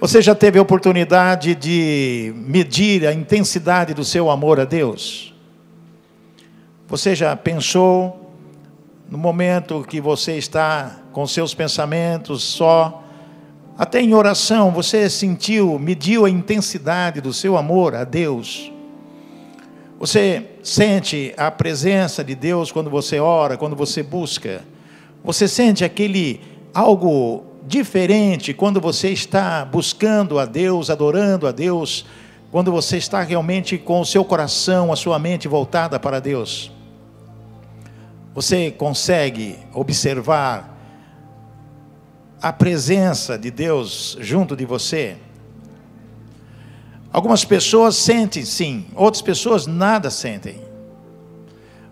Você já teve a oportunidade de medir a intensidade do seu amor a Deus? Você já pensou no momento que você está com seus pensamentos só, até em oração, você sentiu, mediu a intensidade do seu amor a Deus? Você sente a presença de Deus quando você ora, quando você busca? Você sente aquele algo diferente quando você está buscando a Deus, adorando a Deus, quando você está realmente com o seu coração, a sua mente voltada para Deus. Você consegue observar a presença de Deus junto de você? Algumas pessoas sentem sim, outras pessoas nada sentem.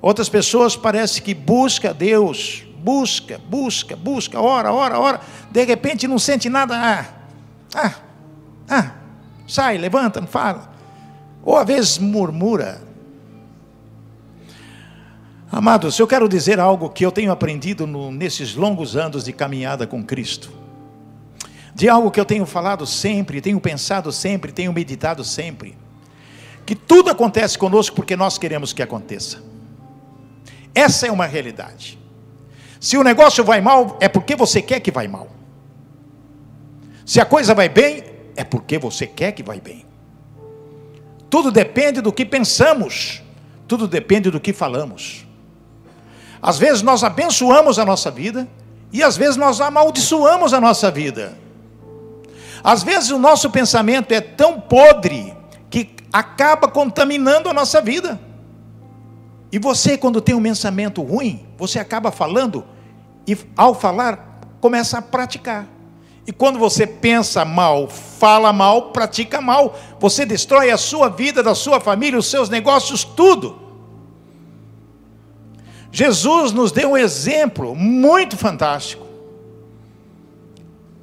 Outras pessoas parece que busca Deus, busca, busca, busca, ora, ora, ora, de repente não sente nada, ah, ah, ah, sai, levanta, não fala. Ou às vezes murmura. Amados, eu quero dizer algo que eu tenho aprendido no, nesses longos anos de caminhada com Cristo. De algo que eu tenho falado sempre, tenho pensado sempre, tenho meditado sempre. Que tudo acontece conosco porque nós queremos que aconteça. Essa é uma realidade. Se o negócio vai mal, é porque você quer que vai mal. Se a coisa vai bem, é porque você quer que vai bem. Tudo depende do que pensamos, tudo depende do que falamos. Às vezes nós abençoamos a nossa vida e às vezes nós amaldiçoamos a nossa vida. Às vezes o nosso pensamento é tão podre que acaba contaminando a nossa vida. E você, quando tem um pensamento ruim, você acaba falando e, ao falar, começa a praticar. E quando você pensa mal, fala mal, pratica mal, você destrói a sua vida, da sua família, os seus negócios, tudo. Jesus nos deu um exemplo muito fantástico.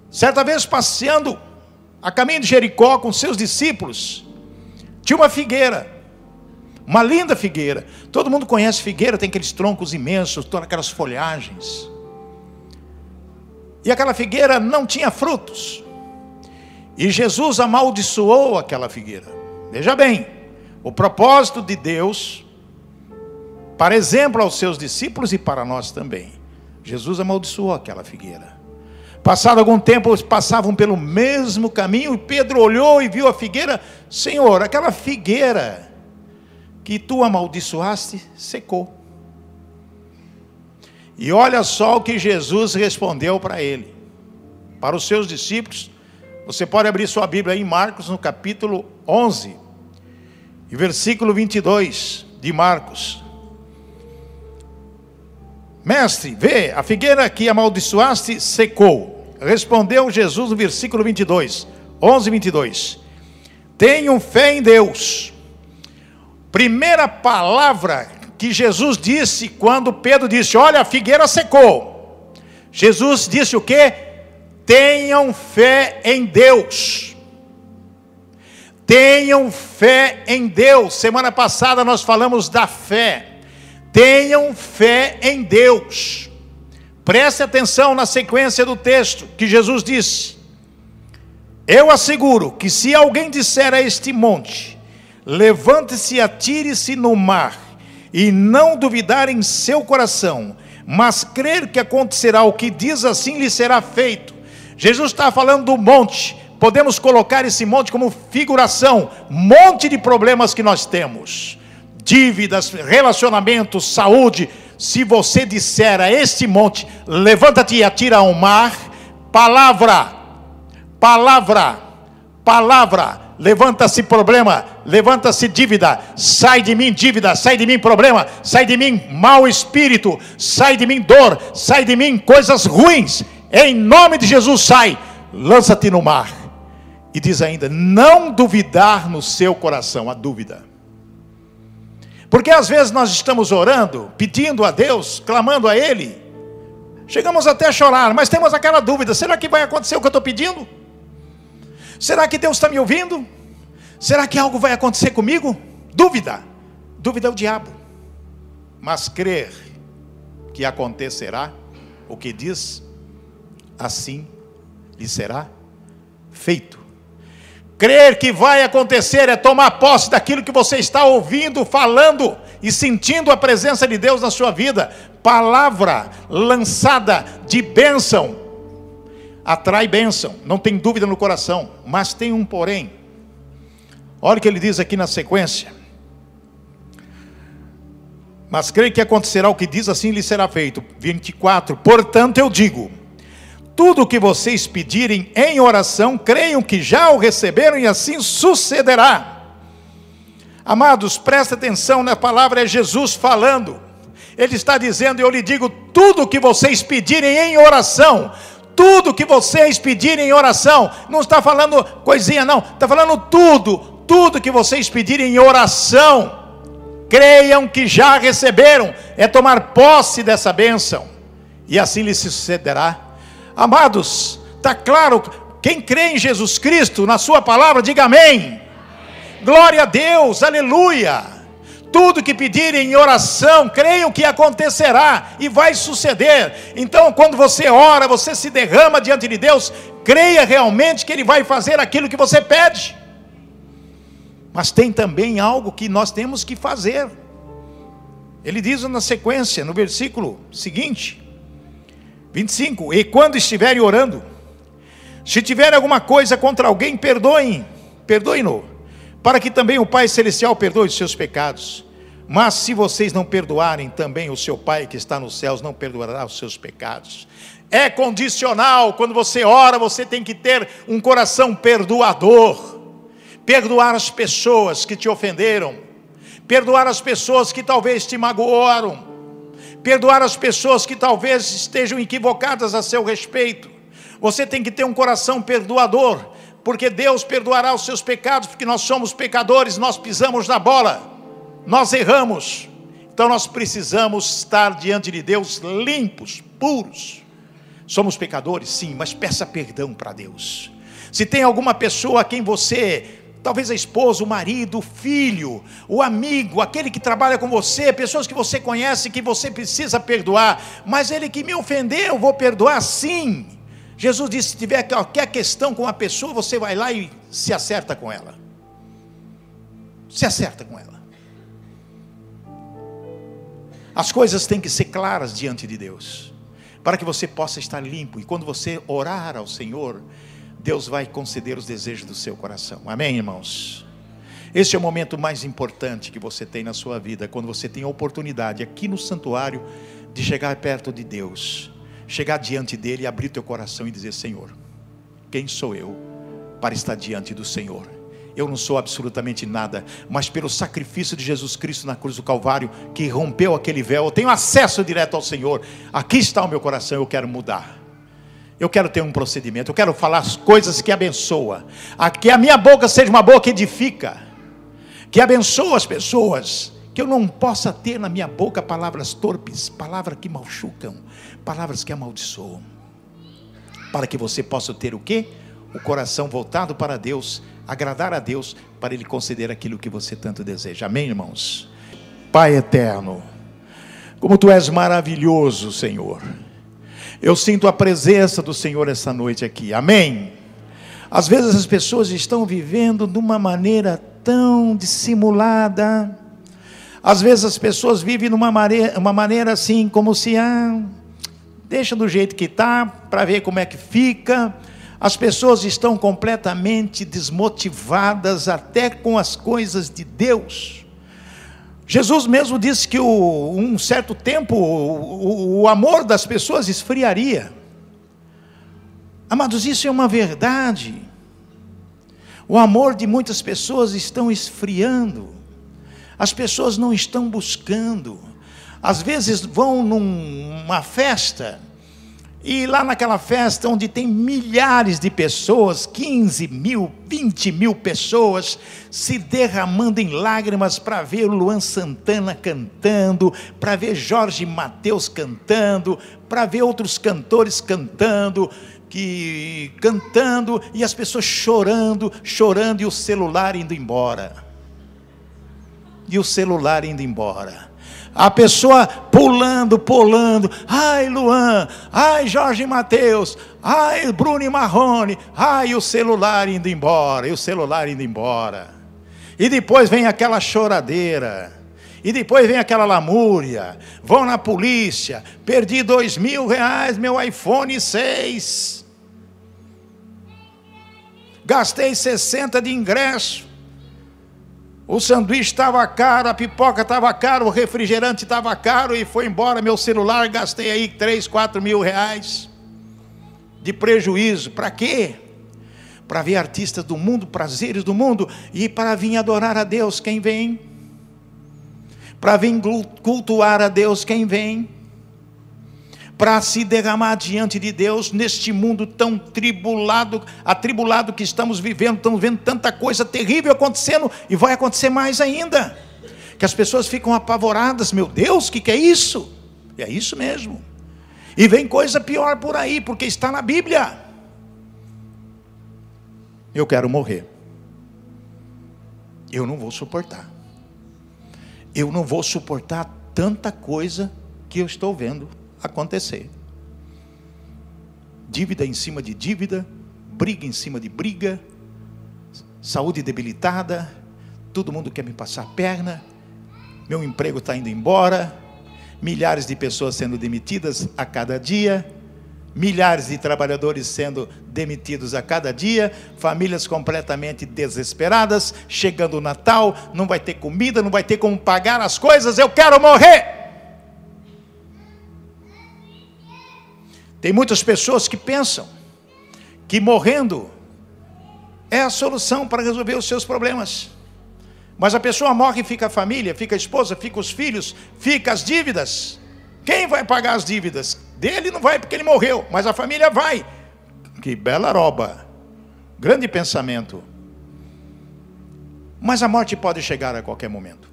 Certa vez, passeando a caminho de Jericó com seus discípulos, tinha uma figueira. Uma linda figueira. Todo mundo conhece figueira, tem aqueles troncos imensos, todas aquelas folhagens. E aquela figueira não tinha frutos. E Jesus amaldiçoou aquela figueira. Veja bem, o propósito de Deus, para exemplo aos seus discípulos e para nós também. Jesus amaldiçoou aquela figueira. Passado algum tempo, eles passavam pelo mesmo caminho e Pedro olhou e viu a figueira. Senhor, aquela figueira que tu amaldiçoaste secou. E olha só o que Jesus respondeu para ele, para os seus discípulos. Você pode abrir sua Bíblia em Marcos, no capítulo 11, e versículo 22 de Marcos. Mestre, vê, a figueira que amaldiçoaste secou. Respondeu Jesus no versículo 22, 11, 22. Tenham fé em Deus Primeira palavra que Jesus disse quando Pedro disse: Olha, a figueira secou. Jesus disse o que? Tenham fé em Deus. Tenham fé em Deus. Semana passada nós falamos da fé. Tenham fé em Deus. Preste atenção na sequência do texto que Jesus disse: Eu asseguro que se alguém disser a este monte, Levante-se e atire-se no mar, e não duvidar em seu coração, mas crer que acontecerá o que diz assim lhe será feito. Jesus está falando do monte, podemos colocar esse monte como figuração, monte de problemas que nós temos, dívidas, relacionamentos, saúde. Se você disser a este monte, levanta-te e atira ao mar, palavra, palavra, palavra, levanta-se problema, levanta-se dívida, sai de mim dívida, sai de mim problema, sai de mim mau espírito, sai de mim dor, sai de mim coisas ruins, em nome de Jesus sai, lança-te no mar. E diz ainda: não duvidar no seu coração, a dúvida. Porque às vezes nós estamos orando, pedindo a Deus, clamando a Ele, chegamos até a chorar, mas temos aquela dúvida: será que vai acontecer o que eu estou pedindo? Será que Deus está me ouvindo? Será que algo vai acontecer comigo? Dúvida. Dúvida é o diabo. Mas crer que acontecerá o que diz, assim lhe será feito. Crer que vai acontecer é tomar posse daquilo que você está ouvindo, falando e sentindo a presença de Deus na sua vida. Palavra lançada de bênção atrai bênção, não tem dúvida no coração, mas tem um porém. Olha o que ele diz aqui na sequência. Mas creio que acontecerá o que diz, assim lhe será feito. 24. Portanto, eu digo: tudo o que vocês pedirem em oração, creiam que já o receberam e assim sucederá. Amados, presta atenção na palavra, é Jesus falando. Ele está dizendo: Eu lhe digo, tudo o que vocês pedirem em oração, tudo que vocês pedirem em oração, não está falando coisinha, não, está falando tudo, tudo que vocês pedirem em oração, creiam que já receberam, é tomar posse dessa bênção, e assim lhe sucederá. Amados, está claro, quem crê em Jesus Cristo, na Sua palavra, diga amém. amém. Glória a Deus, aleluia. Tudo que pedirem em oração, creiam que acontecerá e vai suceder. Então, quando você ora, você se derrama diante de Deus, creia realmente que Ele vai fazer aquilo que você pede. Mas tem também algo que nós temos que fazer. Ele diz na sequência, no versículo seguinte: 25: E quando estiverem orando, se tiver alguma coisa contra alguém, perdoem, perdoem-no, para que também o Pai Celestial perdoe os seus pecados. Mas se vocês não perdoarem, também o seu Pai que está nos céus não perdoará os seus pecados. É condicional, quando você ora, você tem que ter um coração perdoador, perdoar as pessoas que te ofenderam, perdoar as pessoas que talvez te magoaram, perdoar as pessoas que talvez estejam equivocadas a seu respeito. Você tem que ter um coração perdoador, porque Deus perdoará os seus pecados, porque nós somos pecadores, nós pisamos na bola, nós erramos. Então nós precisamos estar diante de Deus limpos, puros. Somos pecadores, sim, mas peça perdão para Deus. Se tem alguma pessoa a quem você Talvez a esposa, o marido, o filho, o amigo, aquele que trabalha com você, pessoas que você conhece que você precisa perdoar, mas ele que me ofendeu, eu vou perdoar sim. Jesus disse: se tiver qualquer questão com a pessoa, você vai lá e se acerta com ela. Se acerta com ela. As coisas têm que ser claras diante de Deus, para que você possa estar limpo, e quando você orar ao Senhor, Deus vai conceder os desejos do seu coração. Amém, irmãos? Este é o momento mais importante que você tem na sua vida, quando você tem a oportunidade aqui no santuário de chegar perto de Deus, chegar diante dele e abrir teu coração e dizer: Senhor, quem sou eu para estar diante do Senhor? Eu não sou absolutamente nada, mas pelo sacrifício de Jesus Cristo na cruz do Calvário, que rompeu aquele véu, eu tenho acesso direto ao Senhor. Aqui está o meu coração, eu quero mudar. Eu quero ter um procedimento, eu quero falar as coisas que abençoa. Que a minha boca seja uma boca que edifica, que abençoa as pessoas. Que eu não possa ter na minha boca palavras torpes, palavras que machucam, palavras que amaldiçoam. Para que você possa ter o quê? O coração voltado para Deus, agradar a Deus, para Ele conceder aquilo que você tanto deseja. Amém, irmãos? Pai eterno, como Tu és maravilhoso, Senhor. Eu sinto a presença do Senhor essa noite aqui. Amém. Às vezes as pessoas estão vivendo de uma maneira tão dissimulada. Às vezes as pessoas vivem de uma maneira, uma maneira assim, como se ah, deixa do jeito que está, para ver como é que fica. As pessoas estão completamente desmotivadas até com as coisas de Deus. Jesus mesmo disse que o, um certo tempo o, o amor das pessoas esfriaria. Amados, isso é uma verdade. O amor de muitas pessoas estão esfriando. As pessoas não estão buscando. Às vezes vão numa festa e lá naquela festa, onde tem milhares de pessoas, 15 mil, 20 mil pessoas, se derramando em lágrimas para ver Luan Santana cantando, para ver Jorge Mateus cantando, para ver outros cantores cantando, que cantando e as pessoas chorando, chorando e o celular indo embora. E o celular indo embora. A pessoa pulando, pulando. Ai, Luan. Ai, Jorge Mateus. Ai, Bruno Marrone. Ai, o celular indo embora. E o celular indo embora. E depois vem aquela choradeira. E depois vem aquela lamúria. Vão na polícia. Perdi dois mil reais, meu iPhone 6. Gastei 60 de ingresso. O sanduíche estava caro, a pipoca estava caro, o refrigerante estava caro e foi embora meu celular. Gastei aí 3, 4 mil reais de prejuízo. Para quê? Para ver artistas do mundo, prazeres do mundo e para vir adorar a Deus quem vem. Para vir cultuar a Deus quem vem para se derramar diante de Deus neste mundo tão tribulado, atribulado que estamos vivendo, estamos vendo tanta coisa terrível acontecendo e vai acontecer mais ainda. Que as pessoas ficam apavoradas, meu Deus, o que, que é isso? É isso mesmo. E vem coisa pior por aí, porque está na Bíblia. Eu quero morrer. Eu não vou suportar. Eu não vou suportar tanta coisa que eu estou vendo acontecer. Dívida em cima de dívida, briga em cima de briga, saúde debilitada, todo mundo quer me passar a perna, meu emprego está indo embora, milhares de pessoas sendo demitidas a cada dia, milhares de trabalhadores sendo demitidos a cada dia, famílias completamente desesperadas, chegando o Natal, não vai ter comida, não vai ter como pagar as coisas, eu quero morrer. Tem muitas pessoas que pensam que morrendo é a solução para resolver os seus problemas. Mas a pessoa morre e fica a família, fica a esposa, fica os filhos, fica as dívidas. Quem vai pagar as dívidas? Dele não vai porque ele morreu, mas a família vai. Que bela roba. Grande pensamento. Mas a morte pode chegar a qualquer momento.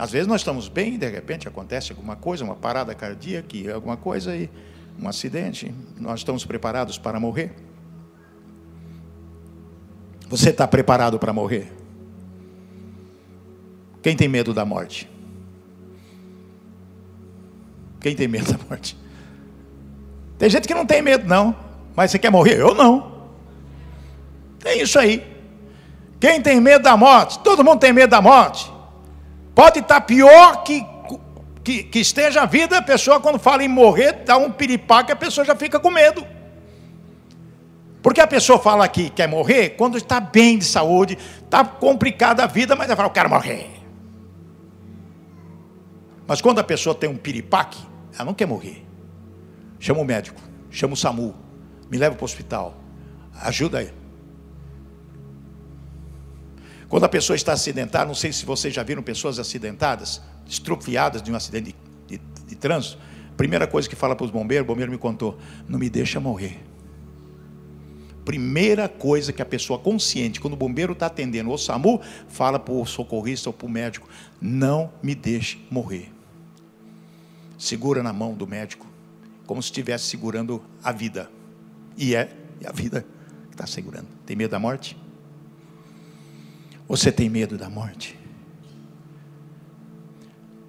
Às vezes nós estamos bem e de repente acontece alguma coisa, uma parada cardíaca, alguma coisa e um acidente. Nós estamos preparados para morrer? Você está preparado para morrer? Quem tem medo da morte? Quem tem medo da morte? Tem gente que não tem medo, não. Mas você quer morrer? Eu não. Tem isso aí. Quem tem medo da morte? Todo mundo tem medo da morte. Pode estar pior que, que, que, esteja a vida, a pessoa, quando fala em morrer, dá um piripaque, a pessoa já fica com medo. Porque a pessoa fala que quer morrer quando está bem de saúde, está complicada a vida, mas ela fala, eu quero morrer. Mas quando a pessoa tem um piripaque, ela não quer morrer. Chama o médico, chama o SAMU, me leva para o hospital, ajuda aí. Quando a pessoa está acidentada, não sei se vocês já viram pessoas acidentadas, estropiadas de um acidente de, de, de trânsito. Primeira coisa que fala para os bombeiros, o bombeiro me contou: não me deixa morrer. Primeira coisa que a pessoa consciente, quando o bombeiro está atendendo o SAMU, fala para o socorrista ou para o médico: não me deixe morrer. Segura na mão do médico, como se estivesse segurando a vida. E é, é a vida que está segurando. Tem medo da morte? Você tem medo da morte?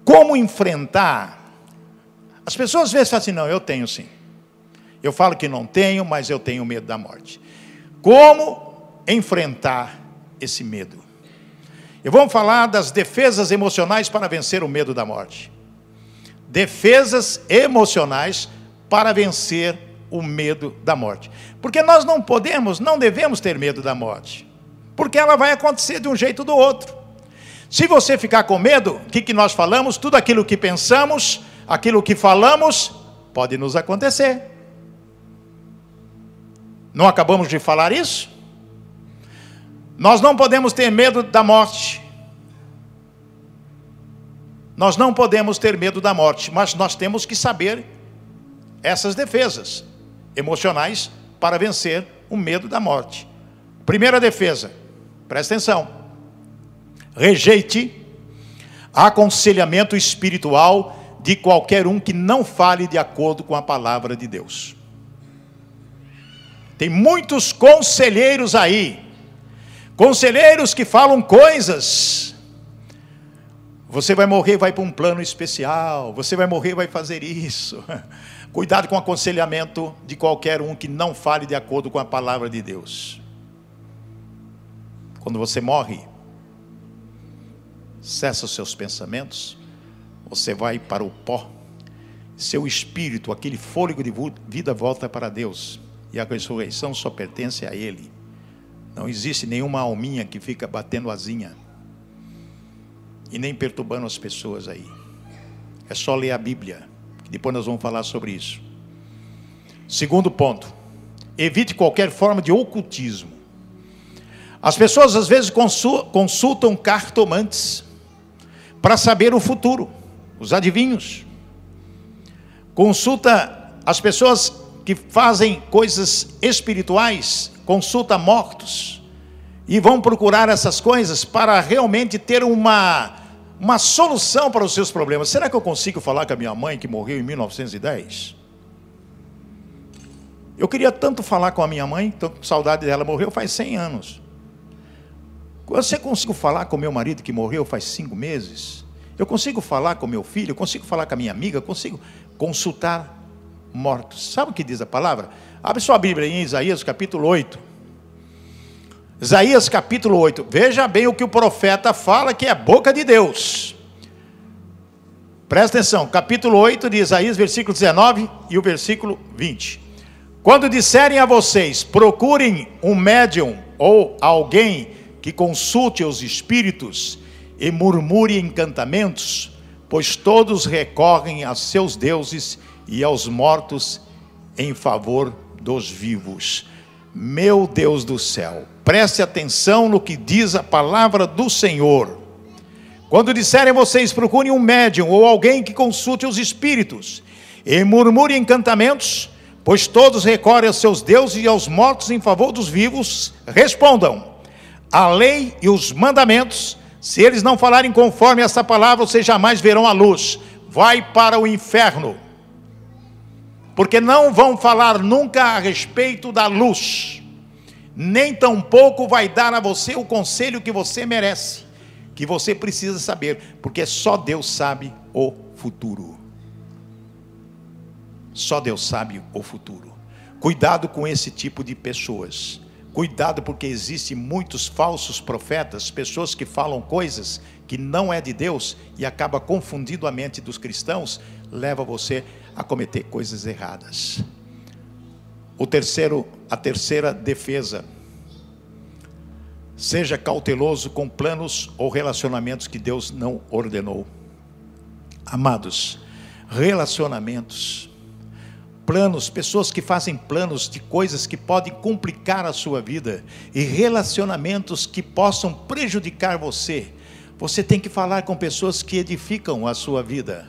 Como enfrentar? As pessoas às vezes falam assim: não, eu tenho sim. Eu falo que não tenho, mas eu tenho medo da morte. Como enfrentar esse medo? E vamos falar das defesas emocionais para vencer o medo da morte. Defesas emocionais para vencer o medo da morte. Porque nós não podemos, não devemos ter medo da morte porque ela vai acontecer de um jeito ou do outro. Se você ficar com medo, o que, que nós falamos? Tudo aquilo que pensamos, aquilo que falamos, pode nos acontecer. Não acabamos de falar isso? Nós não podemos ter medo da morte. Nós não podemos ter medo da morte, mas nós temos que saber essas defesas emocionais para vencer o medo da morte. Primeira defesa: Presta atenção. Rejeite aconselhamento espiritual de qualquer um que não fale de acordo com a palavra de Deus. Tem muitos conselheiros aí, conselheiros que falam coisas Você vai morrer, vai para um plano especial. Você vai morrer, vai fazer isso. Cuidado com o aconselhamento de qualquer um que não fale de acordo com a palavra de Deus. Quando você morre, cessa os seus pensamentos, você vai para o pó. Seu espírito, aquele fôlego de vida, volta para Deus. E a ressurreição só pertence a Ele. Não existe nenhuma alminha que fica batendo asinha e nem perturbando as pessoas aí. É só ler a Bíblia, que depois nós vamos falar sobre isso. Segundo ponto, evite qualquer forma de ocultismo. As pessoas às vezes consultam cartomantes para saber o futuro, os adivinhos. Consulta as pessoas que fazem coisas espirituais, consulta mortos e vão procurar essas coisas para realmente ter uma uma solução para os seus problemas. Será que eu consigo falar com a minha mãe que morreu em 1910? Eu queria tanto falar com a minha mãe, estou com saudade dela, morreu faz 100 anos. Você consigo falar com meu marido que morreu faz cinco meses? Eu consigo falar com meu filho? Consigo falar com a minha amiga? Consigo consultar mortos. Sabe o que diz a palavra? Abre sua Bíblia em Isaías capítulo 8. Isaías capítulo 8. Veja bem o que o profeta fala, que é a boca de Deus. Presta atenção, capítulo 8 de Isaías, versículo 19 e o versículo 20. Quando disserem a vocês, procurem um médium ou alguém que consulte os espíritos e murmure encantamentos, pois todos recorrem a seus deuses e aos mortos em favor dos vivos. Meu Deus do céu, preste atenção no que diz a palavra do Senhor. Quando disserem vocês, procurem um médium ou alguém que consulte os espíritos e murmure encantamentos, pois todos recorrem aos seus deuses e aos mortos em favor dos vivos, respondam: a lei e os mandamentos, se eles não falarem conforme essa palavra, vocês jamais verão a luz. Vai para o inferno porque não vão falar nunca a respeito da luz, nem tampouco vai dar a você o conselho que você merece, que você precisa saber, porque só Deus sabe o futuro. Só Deus sabe o futuro. Cuidado com esse tipo de pessoas. Cuidado porque existem muitos falsos profetas, pessoas que falam coisas que não é de Deus e acaba confundindo a mente dos cristãos, leva você a cometer coisas erradas. O terceiro, a terceira defesa. Seja cauteloso com planos ou relacionamentos que Deus não ordenou. Amados, relacionamentos, planos, pessoas que fazem planos de coisas que podem complicar a sua vida e relacionamentos que possam prejudicar você. Você tem que falar com pessoas que edificam a sua vida.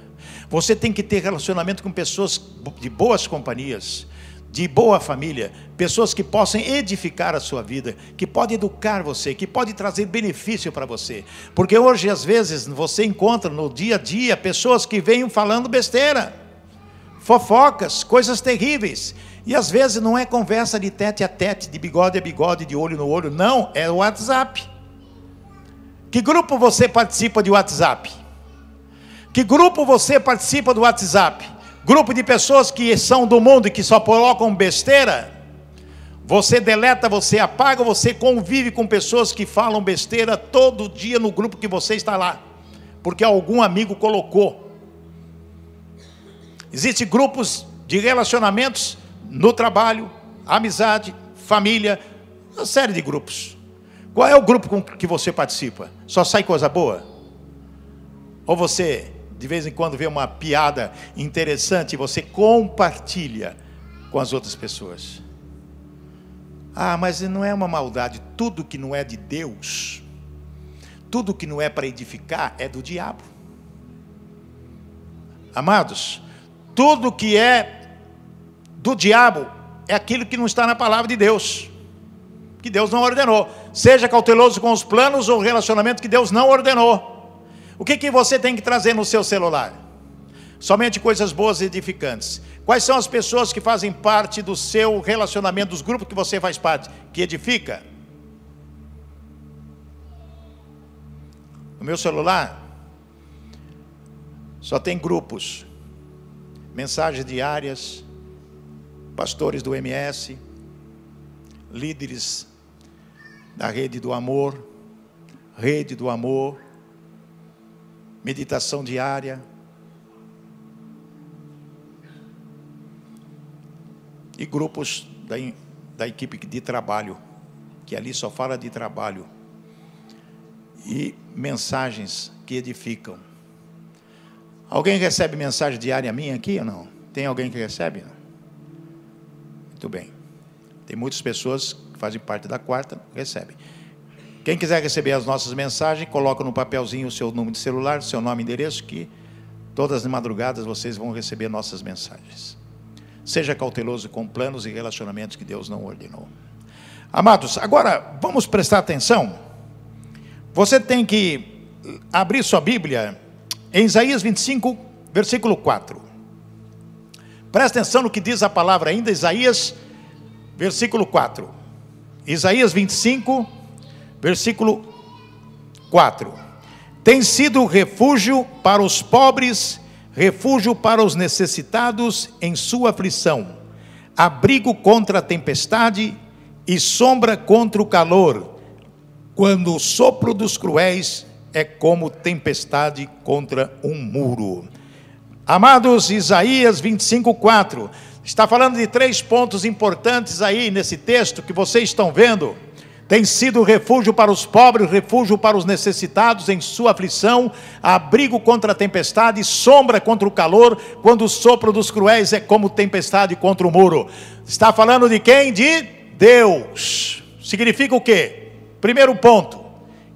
Você tem que ter relacionamento com pessoas de boas companhias, de boa família, pessoas que possam edificar a sua vida, que podem educar você, que podem trazer benefício para você. Porque hoje, às vezes, você encontra no dia a dia pessoas que vêm falando besteira, fofocas, coisas terríveis. E às vezes não é conversa de tete a tete, de bigode a bigode, de olho no olho, não, é o WhatsApp. Que grupo você participa de WhatsApp? Que grupo você participa do WhatsApp? Grupo de pessoas que são do mundo e que só colocam besteira? Você deleta, você apaga, você convive com pessoas que falam besteira todo dia no grupo que você está lá, porque algum amigo colocou. Existem grupos de relacionamentos no trabalho, amizade, família, uma série de grupos. Qual é o grupo com que você participa? Só sai coisa boa? Ou você de vez em quando vê uma piada interessante, você compartilha com as outras pessoas. Ah, mas não é uma maldade. Tudo que não é de Deus, tudo que não é para edificar, é do diabo. Amados, tudo que é do diabo é aquilo que não está na palavra de Deus, que Deus não ordenou. Seja cauteloso com os planos ou relacionamento que Deus não ordenou. O que, que você tem que trazer no seu celular? Somente coisas boas e edificantes. Quais são as pessoas que fazem parte do seu relacionamento, dos grupos que você faz parte, que edifica? No meu celular, Só tem grupos, mensagens diárias, pastores do MS, líderes da rede do amor, rede do amor, meditação diária. E grupos da, da equipe de trabalho, que ali só fala de trabalho. E mensagens que edificam. Alguém recebe mensagem diária minha aqui ou não? Tem alguém que recebe? Muito bem. Tem muitas pessoas que fazem parte da quarta, recebem. Quem quiser receber as nossas mensagens, coloca no papelzinho o seu número de celular, o seu nome e endereço, que todas as madrugadas vocês vão receber nossas mensagens. Seja cauteloso com planos e relacionamentos que Deus não ordenou. Amados, agora vamos prestar atenção. Você tem que abrir sua Bíblia em Isaías 25, versículo 4. Presta atenção no que diz a palavra ainda, Isaías, versículo 4. Isaías 25, versículo 4. Tem sido refúgio para os pobres, refúgio para os necessitados em sua aflição, abrigo contra a tempestade e sombra contra o calor, quando o sopro dos cruéis é como tempestade contra um muro. Amados, Isaías 25, 4 está falando de três pontos importantes aí nesse texto que vocês estão vendo tem sido refúgio para os pobres, refúgio para os necessitados em sua aflição, abrigo contra a tempestade, sombra contra o calor, quando o sopro dos cruéis é como tempestade contra o muro. Está falando de quem? De Deus. Significa o quê? Primeiro ponto,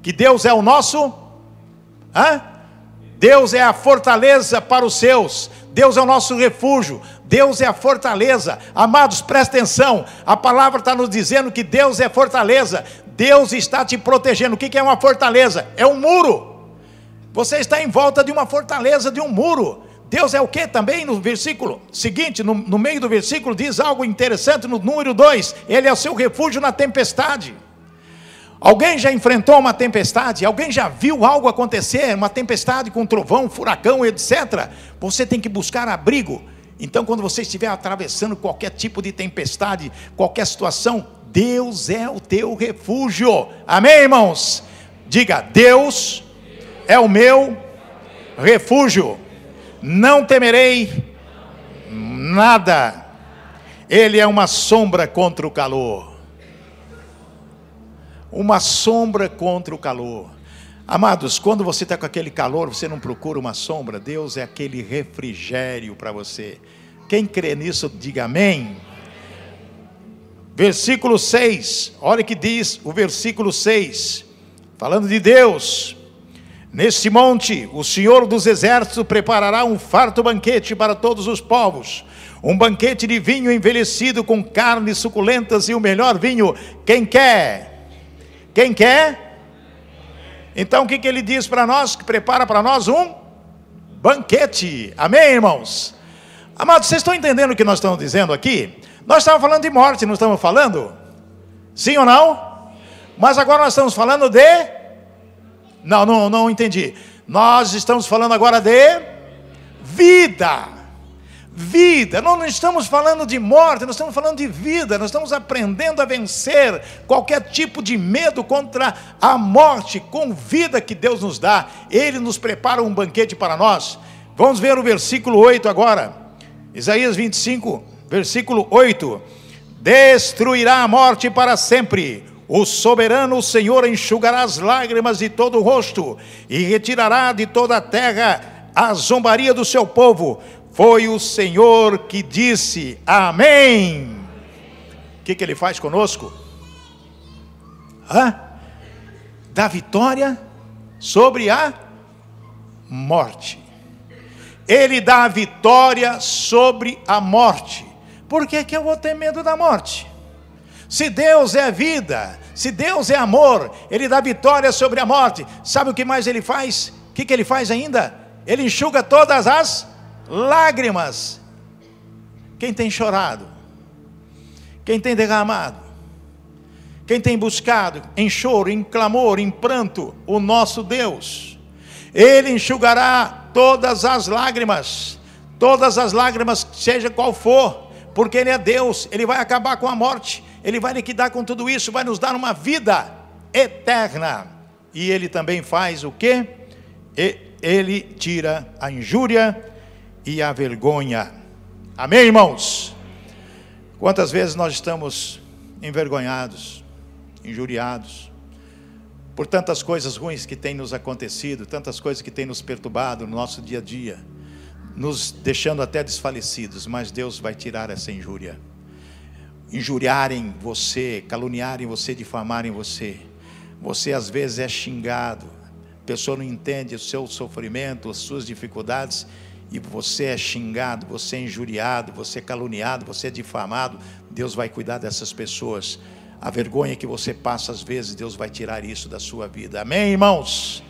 que Deus é o nosso. Hã? Deus é a fortaleza para os seus, Deus é o nosso refúgio, Deus é a fortaleza. Amados, presta atenção. A palavra está nos dizendo que Deus é fortaleza. Deus está te protegendo. O que é uma fortaleza? É um muro. Você está em volta de uma fortaleza, de um muro. Deus é o que também no versículo seguinte, no, no meio do versículo, diz algo interessante no número 2: Ele é o seu refúgio na tempestade. Alguém já enfrentou uma tempestade? Alguém já viu algo acontecer? Uma tempestade com trovão, furacão, etc. Você tem que buscar abrigo então, quando você estiver atravessando qualquer tipo de tempestade, qualquer situação, Deus é o teu refúgio. Amém, irmãos? Diga: Deus é o meu refúgio. Não temerei nada. Ele é uma sombra contra o calor. Uma sombra contra o calor. Amados, quando você está com aquele calor, você não procura uma sombra, Deus é aquele refrigério para você. Quem crê nisso, diga amém. Versículo 6, olha que diz o versículo 6, falando de Deus. Neste monte, o Senhor dos Exércitos preparará um farto banquete para todos os povos, um banquete de vinho envelhecido com carnes suculentas e o melhor vinho. Quem quer? Quem quer? Então o que, que ele diz para nós? Que prepara para nós um banquete. Amém, irmãos? Amados, vocês estão entendendo o que nós estamos dizendo aqui? Nós estamos falando de morte, não estamos falando? Sim ou não? Mas agora nós estamos falando de. Não, não, não entendi. Nós estamos falando agora de vida vida. Nós não estamos falando de morte, nós estamos falando de vida. Nós estamos aprendendo a vencer qualquer tipo de medo contra a morte com vida que Deus nos dá. Ele nos prepara um banquete para nós. Vamos ver o versículo 8 agora. Isaías 25, versículo 8: Destruirá a morte para sempre. O soberano Senhor enxugará as lágrimas de todo o rosto e retirará de toda a terra a zombaria do seu povo, foi o Senhor que disse amém. O que, que ele faz conosco? Hã? Dá vitória sobre a morte. Ele dá vitória sobre a morte. Por que, que eu vou ter medo da morte? Se Deus é vida, se Deus é amor, Ele dá vitória sobre a morte. Sabe o que mais Ele faz? O que, que Ele faz ainda? Ele enxuga todas as lágrimas. Quem tem chorado? Quem tem derramado? Quem tem buscado em choro, em clamor, em pranto o nosso Deus? Ele enxugará todas as lágrimas, todas as lágrimas, seja qual for, porque Ele é Deus, Ele vai acabar com a morte, Ele vai liquidar com tudo isso, vai nos dar uma vida eterna. E Ele também faz o que? Ele tira a injúria e a vergonha. Amém, irmãos? Quantas vezes nós estamos envergonhados, injuriados, por tantas coisas ruins que têm nos acontecido, tantas coisas que têm nos perturbado no nosso dia a dia, nos deixando até desfalecidos, mas Deus vai tirar essa injúria. Injuriarem você, caluniarem você, difamarem você. Você às vezes é xingado, a pessoa não entende o seu sofrimento, as suas dificuldades, e você é xingado, você é injuriado, você é caluniado, você é difamado. Deus vai cuidar dessas pessoas a vergonha que você passa às vezes, Deus vai tirar isso da sua vida. Amém, irmãos?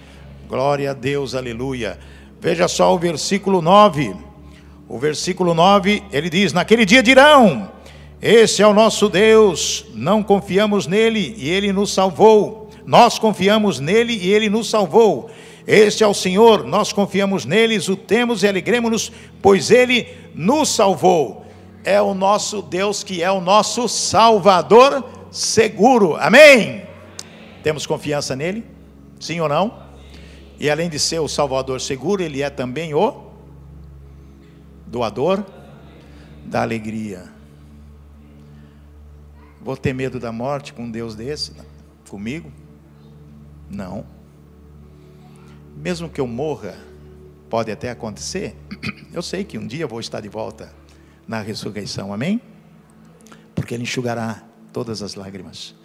Glória a Deus, aleluia. Veja só o versículo 9. O versículo 9, ele diz: Naquele dia dirão: Esse é o nosso Deus, não confiamos nele e ele nos salvou. Nós confiamos nele e ele nos salvou. Este é o Senhor, nós confiamos neles, o temos e alegremos-nos, pois ele nos salvou. É o nosso Deus que é o nosso Salvador seguro. Amém? Temos confiança nele? Sim ou não? E além de ser o Salvador seguro, ele é também o doador da alegria. Vou ter medo da morte com um Deus desse? Comigo? Não. Mesmo que eu morra, pode até acontecer, eu sei que um dia vou estar de volta na ressurreição, amém? Porque Ele enxugará todas as lágrimas.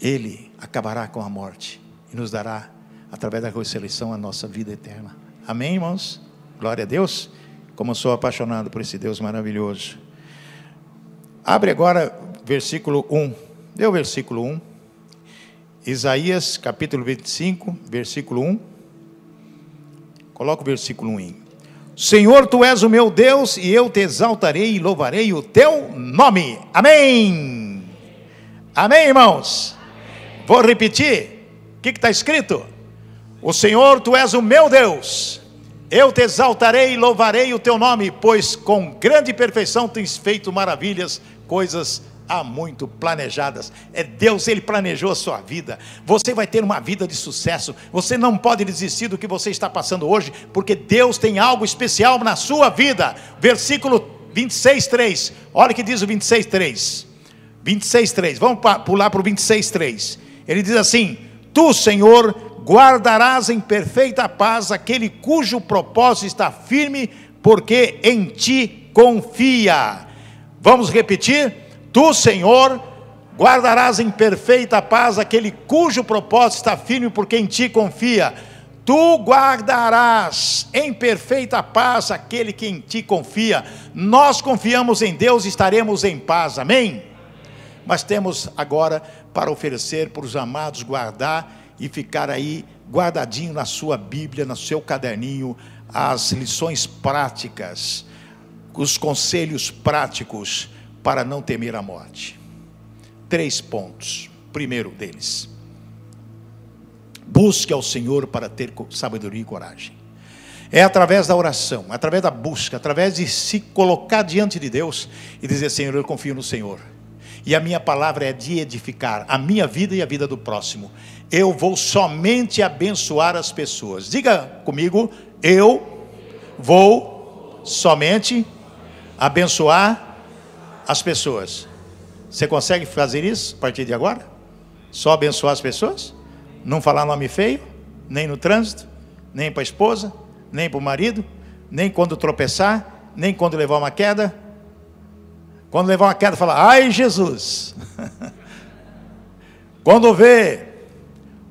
Ele acabará com a morte e nos dará, através da ressurreição, a nossa vida eterna. Amém, irmãos? Glória a Deus. Como sou apaixonado por esse Deus maravilhoso. Abre agora versículo 1. Dê o versículo 1. Isaías capítulo 25, versículo 1. Coloca o versículo 1 aí. Senhor, tu és o meu Deus, e eu te exaltarei e louvarei o teu nome. Amém. Amém, irmãos? Amém. Vou repetir. O que está escrito? O Senhor, tu és o meu Deus. Eu te exaltarei e louvarei o teu nome, pois com grande perfeição tens feito maravilhas, coisas há muito planejadas. É Deus, Ele planejou a sua vida. Você vai ter uma vida de sucesso. Você não pode desistir do que você está passando hoje, porque Deus tem algo especial na sua vida. Versículo 26, 3. Olha o que diz o 26, 3. 26, 3. Vamos pular para o 26, 3. Ele diz assim: Tu, Senhor, guardarás em perfeita paz aquele cujo propósito está firme, porque em ti confia. Vamos repetir? Tu, Senhor, guardarás em perfeita paz aquele cujo propósito está firme, porque em ti confia. Tu guardarás em perfeita paz aquele que em ti confia. Nós confiamos em Deus e estaremos em paz. Amém? mas temos agora para oferecer para os amados guardar e ficar aí guardadinho na sua Bíblia, no seu caderninho, as lições práticas, os conselhos práticos para não temer a morte. Três pontos. Primeiro deles, busque ao Senhor para ter sabedoria e coragem. É através da oração, através da busca, através de se colocar diante de Deus e dizer: Senhor, eu confio no Senhor e a minha palavra é de edificar a minha vida e a vida do próximo. Eu vou somente abençoar as pessoas. Diga comigo, eu vou somente abençoar as pessoas. Você consegue fazer isso a partir de agora? Só abençoar as pessoas? Não falar nome feio, nem no trânsito, nem para a esposa, nem para o marido, nem quando tropeçar, nem quando levar uma queda, quando levar uma queda, fala, ai Jesus. Quando vê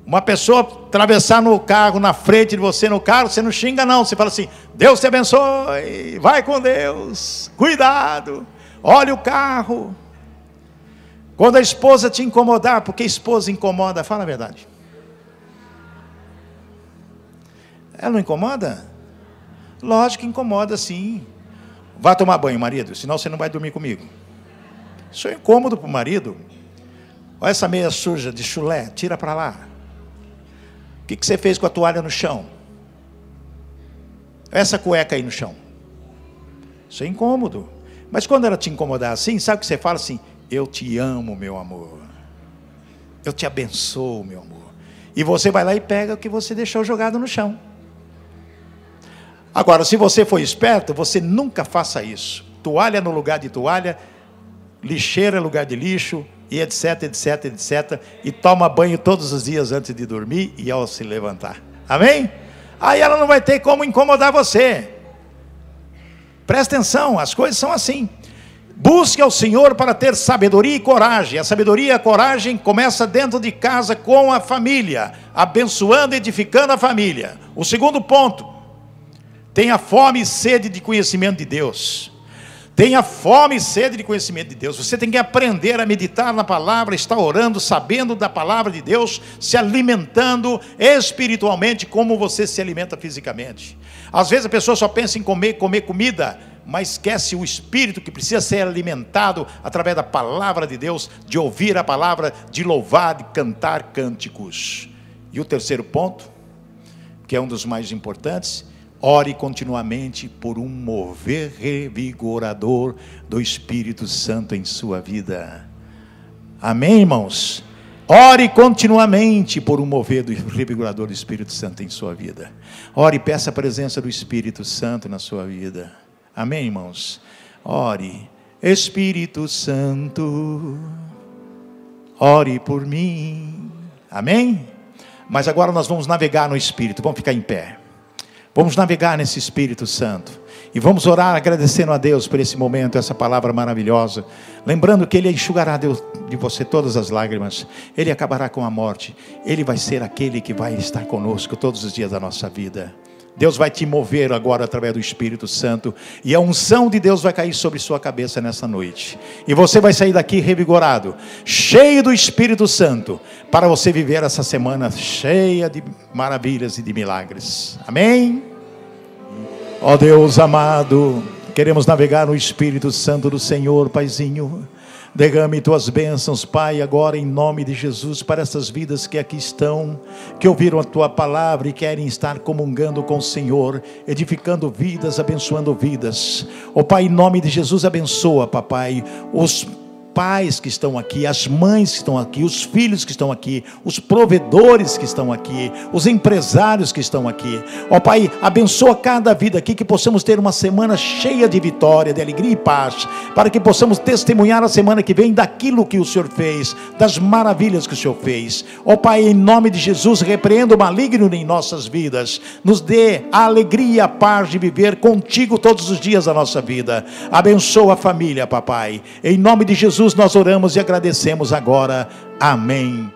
uma pessoa atravessar no carro, na frente de você no carro, você não xinga, não. Você fala assim: Deus te abençoe, vai com Deus, cuidado, olha o carro. Quando a esposa te incomodar, porque a esposa incomoda, fala a verdade. Ela não incomoda? Lógico que incomoda, sim. Vá tomar banho, marido, senão você não vai dormir comigo. Isso é incômodo para o marido. Olha essa meia suja de chulé, tira para lá. O que, que você fez com a toalha no chão? essa cueca aí no chão. Isso é incômodo. Mas quando ela te incomodar assim, sabe o que você fala assim? Eu te amo, meu amor. Eu te abençoo, meu amor. E você vai lá e pega o que você deixou jogado no chão. Agora, se você for esperto, você nunca faça isso. Toalha no lugar de toalha, lixeira no lugar de lixo, e etc, etc, etc. E toma banho todos os dias antes de dormir e ao se levantar. Amém? Aí ela não vai ter como incomodar você. Presta atenção, as coisas são assim. Busque ao Senhor para ter sabedoria e coragem. A sabedoria e a coragem começa dentro de casa com a família, abençoando e edificando a família. O segundo ponto, tenha fome e sede de conhecimento de Deus. Tenha fome e sede de conhecimento de Deus. Você tem que aprender a meditar na palavra, estar orando, sabendo da palavra de Deus, se alimentando espiritualmente como você se alimenta fisicamente. Às vezes a pessoa só pensa em comer, comer comida, mas esquece o espírito que precisa ser alimentado através da palavra de Deus, de ouvir a palavra, de louvar, de cantar cânticos. E o terceiro ponto, que é um dos mais importantes, Ore continuamente por um mover revigorador do Espírito Santo em sua vida. Amém, irmãos? Ore continuamente por um mover do revigorador do Espírito Santo em sua vida. Ore e peça a presença do Espírito Santo na sua vida. Amém, irmãos? Ore, Espírito Santo, ore por mim. Amém? Mas agora nós vamos navegar no Espírito. Vamos ficar em pé. Vamos navegar nesse Espírito Santo. E vamos orar agradecendo a Deus por esse momento, essa palavra maravilhosa. Lembrando que Ele enxugará de você todas as lágrimas. Ele acabará com a morte. Ele vai ser aquele que vai estar conosco todos os dias da nossa vida. Deus vai te mover agora através do Espírito Santo, e a unção de Deus vai cair sobre sua cabeça nessa noite. E você vai sair daqui revigorado, cheio do Espírito Santo, para você viver essa semana cheia de maravilhas e de milagres. Amém? Ó Deus amado, queremos navegar no Espírito Santo do Senhor, Paizinho. Derrame tuas bênçãos, Pai, agora em nome de Jesus, para essas vidas que aqui estão, que ouviram a tua palavra e querem estar comungando com o Senhor, edificando vidas, abençoando vidas. Ó oh, Pai, em nome de Jesus, abençoa, papai, os pais que estão aqui, as mães que estão aqui, os filhos que estão aqui, os provedores que estão aqui, os empresários que estão aqui. Ó Pai, abençoa cada vida aqui, que possamos ter uma semana cheia de vitória, de alegria e paz, para que possamos testemunhar a semana que vem daquilo que o Senhor fez, das maravilhas que o Senhor fez. Ó Pai, em nome de Jesus, repreenda o maligno em nossas vidas, nos dê a alegria e a paz de viver contigo todos os dias da nossa vida. Abençoa a família, papai. Em nome de Jesus Jesus nós oramos e agradecemos agora. Amém.